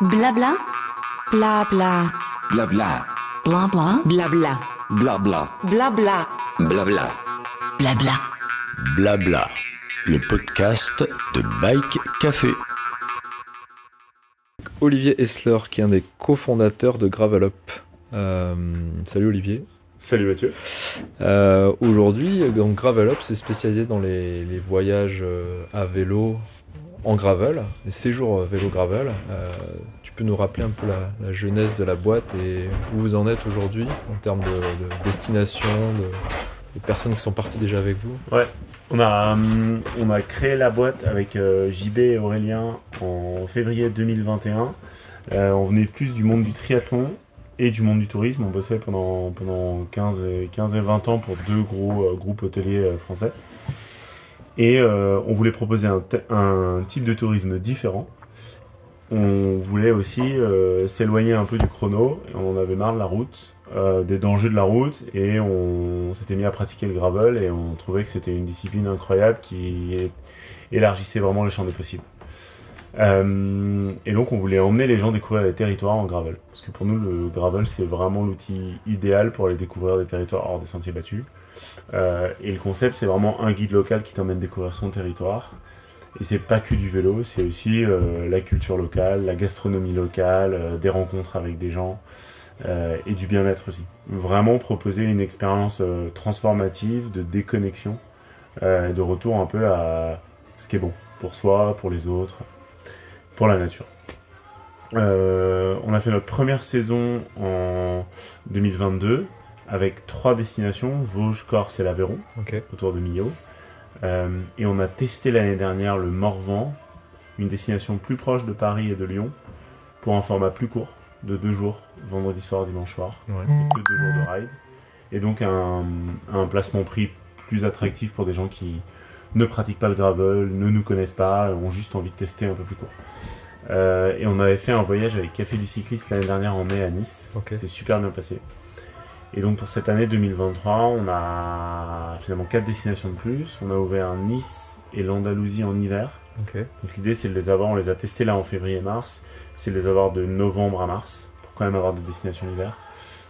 Blabla. Blabla. Blabla. Blabla. Blabla. Blabla. Blabla. Blabla. Blabla. Blabla. Le podcast de Bike Café. Olivier Essler, qui est un des cofondateurs de Gravelop. Euh, salut Olivier. Salut Mathieu. Euh, Aujourd'hui, donc Gravelop, c'est spécialisé dans les, les voyages euh, à vélo en gravel, les séjours vélo gravel. Euh, tu peux nous rappeler un peu la, genèse de la boîte et où vous en êtes aujourd'hui en termes de, de destination, de, personnes qui sont parties déjà avec vous? Ouais, on a, hum, on a créé la boîte avec euh, JB et Aurélien en février 2021. Euh, on venait plus du monde du triathlon et du monde du tourisme. On bossait pendant, pendant 15, et, 15 et 20 ans pour deux gros euh, groupes hôteliers euh, français. Et euh, on voulait proposer un, type de tourisme différent. On voulait aussi euh, s'éloigner un peu du chrono. On avait marre de la route, euh, des dangers de la route, et on, s'était mis à pratiquer le gravel. Et on trouvait que c'était une discipline incroyable qui élargissait vraiment le champ des possibles. Et donc on voulait emmener les gens découvrir les territoires en gravel. Parce que pour nous, le gravel, c'est vraiment l'outil idéal pour aller découvrir des territoires hors des sentiers battus. Euh, et le concept, c'est vraiment un guide local qui t'emmène découvrir son territoire. Et c'est pas que du vélo, c'est aussi euh, la culture locale, la gastronomie locale, euh, des rencontres avec des gens et du bien-être aussi. Vraiment proposer une expérience transformative de déconnexion, de retour un peu à ce qui est bon pour soi, pour les autres, pour la nature. On a fait notre première saison en 2022 avec trois destinations, Vosges, Corse et l'Aveyron autour de Millau. Euh, et on a testé l'année dernière le Morvan, une destination plus proche de Paris et de Lyon, pour un format plus court, de deux jours, vendredi soir, dimanche soir, Ouais. et deux jours de ride. Et donc un, un placement prix plus attractif pour des gens qui ne pratiquent pas le gravel, ne nous connaissent pas, ont juste envie de tester un peu plus court. Euh, et on avait fait un voyage avec Café du Cycliste l'année dernière en mai à Nice. C'était super bien passé. Et donc pour cette année 2023, on a finalement quatre destinations de plus. On a ouvert Nice et l'Andalousie en hiver. Donc l'idée c'est de les avoir, on les a testés là en février et mars, c'est de les avoir de novembre à mars, pour quand même avoir des destinations d'hiver.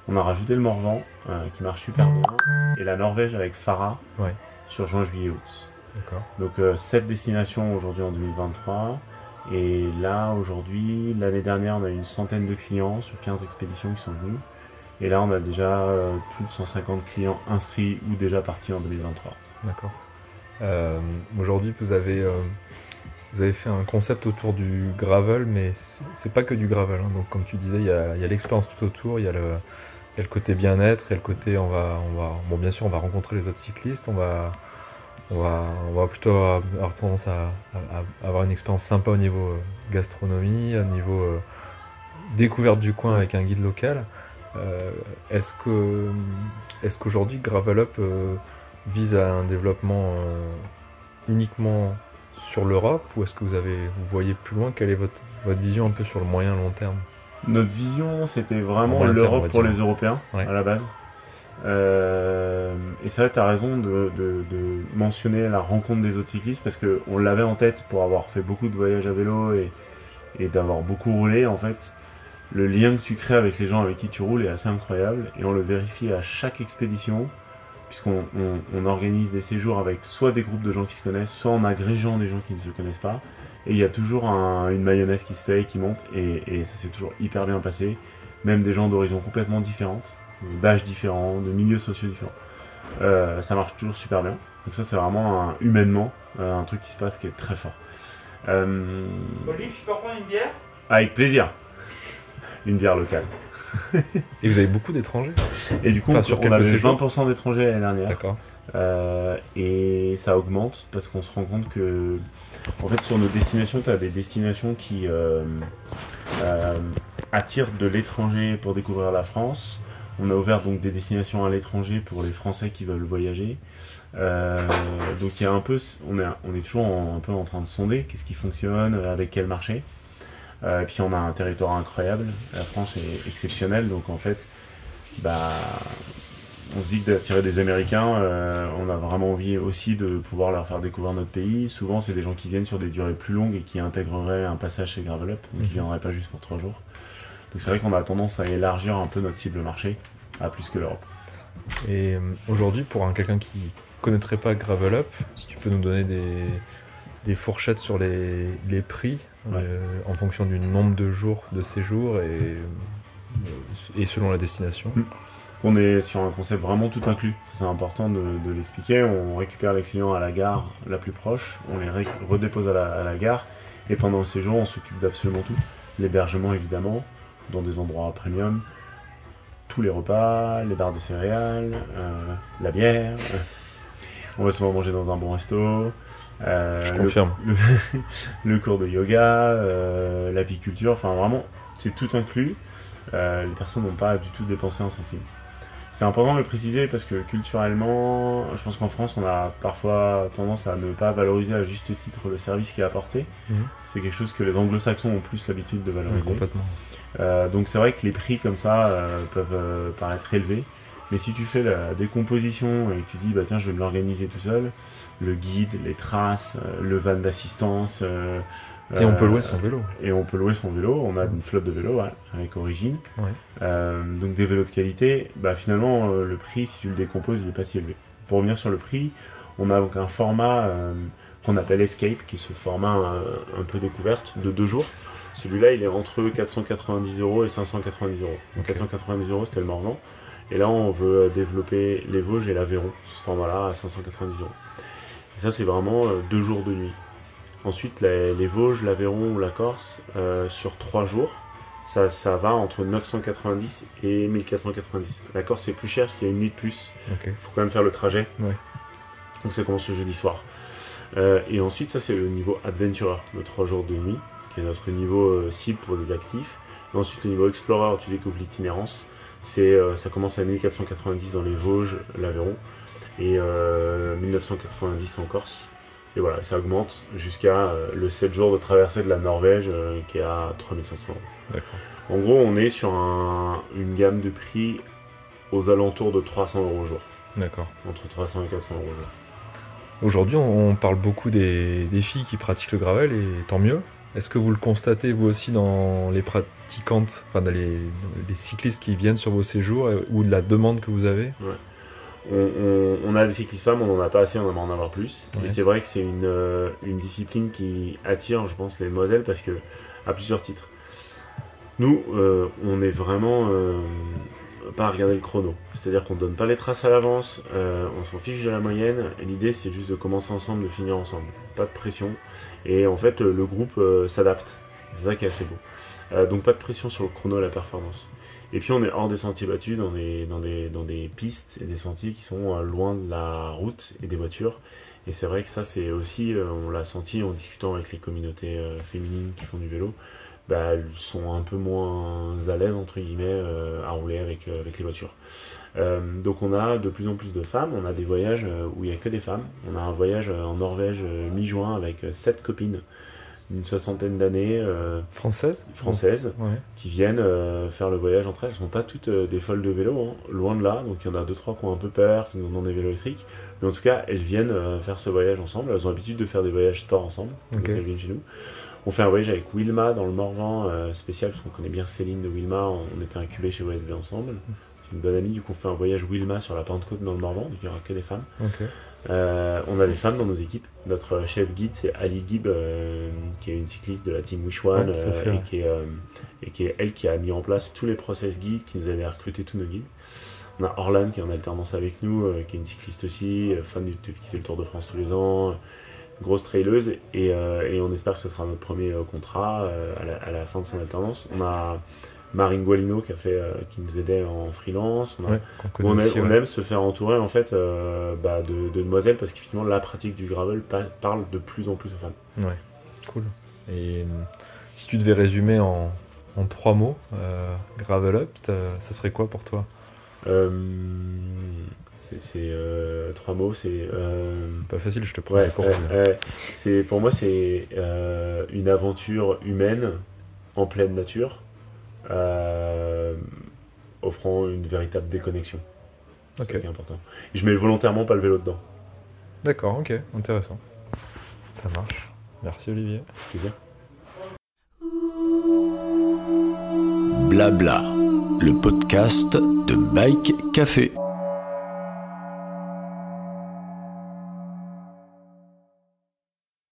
On a rajouté le Morvan, euh, qui marche super bien, et la Norvège avec Farah, Ouais. sur juin, juillet, août. Donc euh, 7 destinations aujourd'hui en 2023. Et là, aujourd'hui, l'année dernière, on a eu une centaine de clients sur 15 expéditions qui sont venus. Et là, on a déjà euh, plus de 150 clients inscrits ou déjà partis en 2023. D'accord. Euh, Aujourd'hui, vous avez, euh, vous avez fait un concept autour du gravel, mais c'est pas que du gravel. hein. Donc, comme tu disais, il y a, a l'expérience tout autour, il y a le, y a le côté bien-être, il y a le côté on va, on va, bon, bien sûr, on va rencontrer les autres cyclistes, on va, on va, on va plutôt avoir tendance à, avoir une expérience sympa au niveau gastronomie, au niveau découverte du coin avec un guide local. Euh, est-ce que, est-ce qu'aujourd'hui Gravel Up euh, vise à un développement euh, uniquement sur l'Europe ou est-ce que vous avez vous voyez plus loin? Quelle est votre, votre vision un peu sur le moyen long terme? Notre vision, c'était vraiment l'Europe pour les Européens, Ouais. à la base. Euh, et c'est vrai, tu as raison de, de- de mentionner la rencontre des autres cyclistes parce qu'on l'avait en tête pour avoir fait beaucoup de voyages à vélo et, et d'avoir beaucoup roulé. En fait, le lien que tu crées avec les gens avec qui tu roules est assez incroyable et on le vérifie à chaque expédition puisqu'on on- on organise des séjours avec soit des groupes de gens qui se connaissent, soit en agrégeant des gens qui ne se connaissent pas. Et il y a toujours un- une mayonnaise qui se fait et qui monte et, et ça s'est toujours hyper bien passé. Même des gens d'horizons complètement différentes, d'âges différents, de milieux sociaux différents. Euh, ça marche toujours super bien. Donc ça c'est vraiment un- humainement euh, un truc qui se passe qui est très fort. Euh, Olive, je peux reprendre une bière? avec plaisir. Une bière locale. Et vous avez beaucoup d'étrangers Et du coup, Enfin, sur on quelques avait séjours. 20% d'étrangers l'année dernière. D'accord. Euh, et ça augmente parce qu'on se rend compte que, en fait, sur nos destinations, tu as des destinations qui euh, euh, attirent de l'étranger pour découvrir la France. On a ouvert donc des destinations à l'étranger pour les Français qui veulent voyager. Donc il y a un peu, on est, on est toujours en- un peu en train de sonder qu'est-ce qui fonctionne, avec quel marché. Euh, et puis on a un territoire incroyable. La France est exceptionnelle, donc en fait, bah, on se dit que d'attirer des Américains, euh, on a vraiment envie aussi de pouvoir leur faire découvrir notre pays. Souvent, c'est des gens qui viennent sur des durées plus longues et qui intégreraient un passage chez Gravel Up, donc Mhm. qui viendraient pas juste pour trois jours. Donc c'est vrai qu'on a tendance à élargir un peu notre cible marché à plus que l'Europe. Et euh, aujourd'hui, pour un quelqu'un qui connaîtrait pas Gravel Up, si tu peux nous donner des, des fourchettes sur les, les prix Ouais. euh, en fonction du nombre de jours de séjour et, euh, et selon la destination. Mm. On est sur un concept vraiment tout inclus. C'est important de, de l'expliquer. On récupère les clients à la gare la plus proche, on les redépose à la, à la gare, et pendant le séjour, on s'occupe d'absolument tout. L'hébergement, évidemment, dans des endroits premium, tous les repas, les barres de céréales, euh, la bière. on va souvent manger dans un bon resto. Euh, Je le- confirme. Le, le cours de yoga, euh, l'apiculture, enfin vraiment, c'est tout inclus. Euh, les personnes n'ont pas du tout dépensé un centime. C'est important de le préciser parce que culturellement, je pense qu'en France, on a parfois tendance à ne pas valoriser à juste titre le service qui est apporté. Mhm. C'est quelque chose que les anglo-saxons ont plus l'habitude de valoriser. complètement. Euh, donc c'est vrai que les prix comme ça euh, peuvent euh, paraître élevés. Mais si tu fais la décomposition et que tu dis bah tiens je vais me l'organiser tout seul, le guide, les traces, euh, le van d'assistance, euh, Et on peut euh, louer son vélo. et on peut louer son vélo. On a une flotte de vélos ouais, avec origine. Ouais. Euh, donc des vélos de qualité. Bah finalement le prix si tu le décomposes il est pas si élevé. Pour revenir sur le prix, on a donc un format euh, qu'on appelle Escape, qui est ce format un peu découverte de deux jours. Celui-là, il est entre 490 euros et 590 euros. Donc Ok. 490 euros, c'était le Morvan. Et là, on veut euh, développer les Vosges et l'Aveyron, ce format-là, à 590 euros. Et ça, c'est vraiment euh, deux jours de nuit. Ensuite, les, les Vosges, l'Aveyron ou la Corse, euh, sur trois jours, ça, ça va entre 990 et 1490. La Corse, c'est plus cher parce qu'il y a une nuit de plus il faut quand même faire le trajet. Ouais. Donc ça commence le jeudi soir. Euh, et ensuite, ça c'est le niveau Adventurer, le 3 jours de nuit, qui est notre niveau euh, cible pour les actifs. Et ensuite, le niveau Explorer, où tu découvres l'itinérance. C'est, euh, ça commence à 1490 dans les Vosges, l'Aveyron, et euh, 1990 en Corse. Et voilà, ça augmente jusqu'à euh, le 7 jours de traversée de la Norvège, euh, qui est à 3500 euros. En gros, on est sur un- une gamme de prix aux alentours de 300 euros au jour. D'accord. Entre 300 et 400 euros au jour. Aujourd'hui, on on parle beaucoup des, des filles qui pratiquent le gravel et tant mieux. Est-ce que vous le constatez vous aussi dans les pratiquantes, enfin dans les, les cyclistes qui viennent sur vos séjours euh, ou de la demande que vous avez? On, on- on a des cyclistes femmes, on n'en a pas assez, on aimerait en avoir plus. Ouais. Et c'est vrai que c'est une, euh, une discipline qui attire, je pense, les modèles parce que à plusieurs titres. Nous, euh, on est vraiment euh, pas à regarder le chrono. C'est-à-dire qu'on donne pas les traces à l'avance, euh, on s'en fiche de la moyenne. L'idée, c'est juste de commencer ensemble, de finir ensemble. Pas de pression. Et en fait, le groupe euh, s'adapte. C'est ça qui est assez beau. Euh, donc pas de pression sur le chrono et la performance. Et puis on est hors des sentiers battus, dans des, dans des, dans des pistes et des sentiers qui sont euh, loin de la route et des voitures. Et c'est vrai que ça, c'est aussi, on l'a senti en discutant avec les communautés féminines qui font du vélo, bah, elles sont un peu moins à l'aise, entre guillemets, euh, à rouler avec, euh, avec les voitures. Euh, donc on a de plus en plus de femmes, on a des voyages où il n'y a que des femmes. On a un voyage en Norvège mi-juin avec sept copines d'une soixantaine d'années Françaises? françaises Ouais. qui viennent faire le voyage entre elles. Elles sont pas toutes des folles de vélo, hein, loin de là. Donc il y en a deux trois qui ont un peu peur, qui nous demandent des vélos électriques. Mais en tout cas, elles viennent faire ce voyage ensemble. Elles ont l'habitude de faire des voyages sport ensemble. Donc Ok. elles viennent chez nous. On fait un voyage avec Wilma dans le Morvan euh, spécial parce qu'on connaît bien Céline de Wilma. On était incubés chez OSB ensemble. C'est une bonne amie. Du coup, on fait un voyage Wilma sur la Pentecôte dans le Morvan. Donc il n'y aura que des femmes. Euh, on a des femmes dans nos équipes. Notre chef guide, c'est Ali Gibb, euh, qui est une cycliste de la team Wish One, Ouais, euh, et, qui est, et qui est elle qui a mis en place tous les process guides, qui nous avait recruté tous nos guides. On a Orlan qui est en alternance avec nous, qui est une cycliste aussi, fan du qui fait le Tour de France tous les ans, grosse traileuse, et, euh, et on espère que ce sera notre premier euh, contrat euh, à, la, à la fin de son alternance. On a Marine Gualino qui a fait, qui nous aidait en freelance. On a Ouais, on, aime, aussi, on ouais. aime se faire entourer en fait bah, de, de demoiselles parce qu'effectivement la pratique du gravel pa- parle de plus en plus aux femmes. Ouais, cool. Et si tu devais résumer en, en trois mots, Gravel Up, ce serait quoi pour toi? C'est euh, trois mots, c'est euh, Pas facile, je te prends ouais, ouais, ouais. pour moi c'est euh, une aventure humaine en pleine nature, euh, offrant une véritable déconnexion. C'est Ok. ça qui est important. Et je mets volontairement pas le vélo dedans. D'accord, ok, intéressant. Ça marche. Merci Olivier. Plaisir. Blabla, le podcast de Bike Café.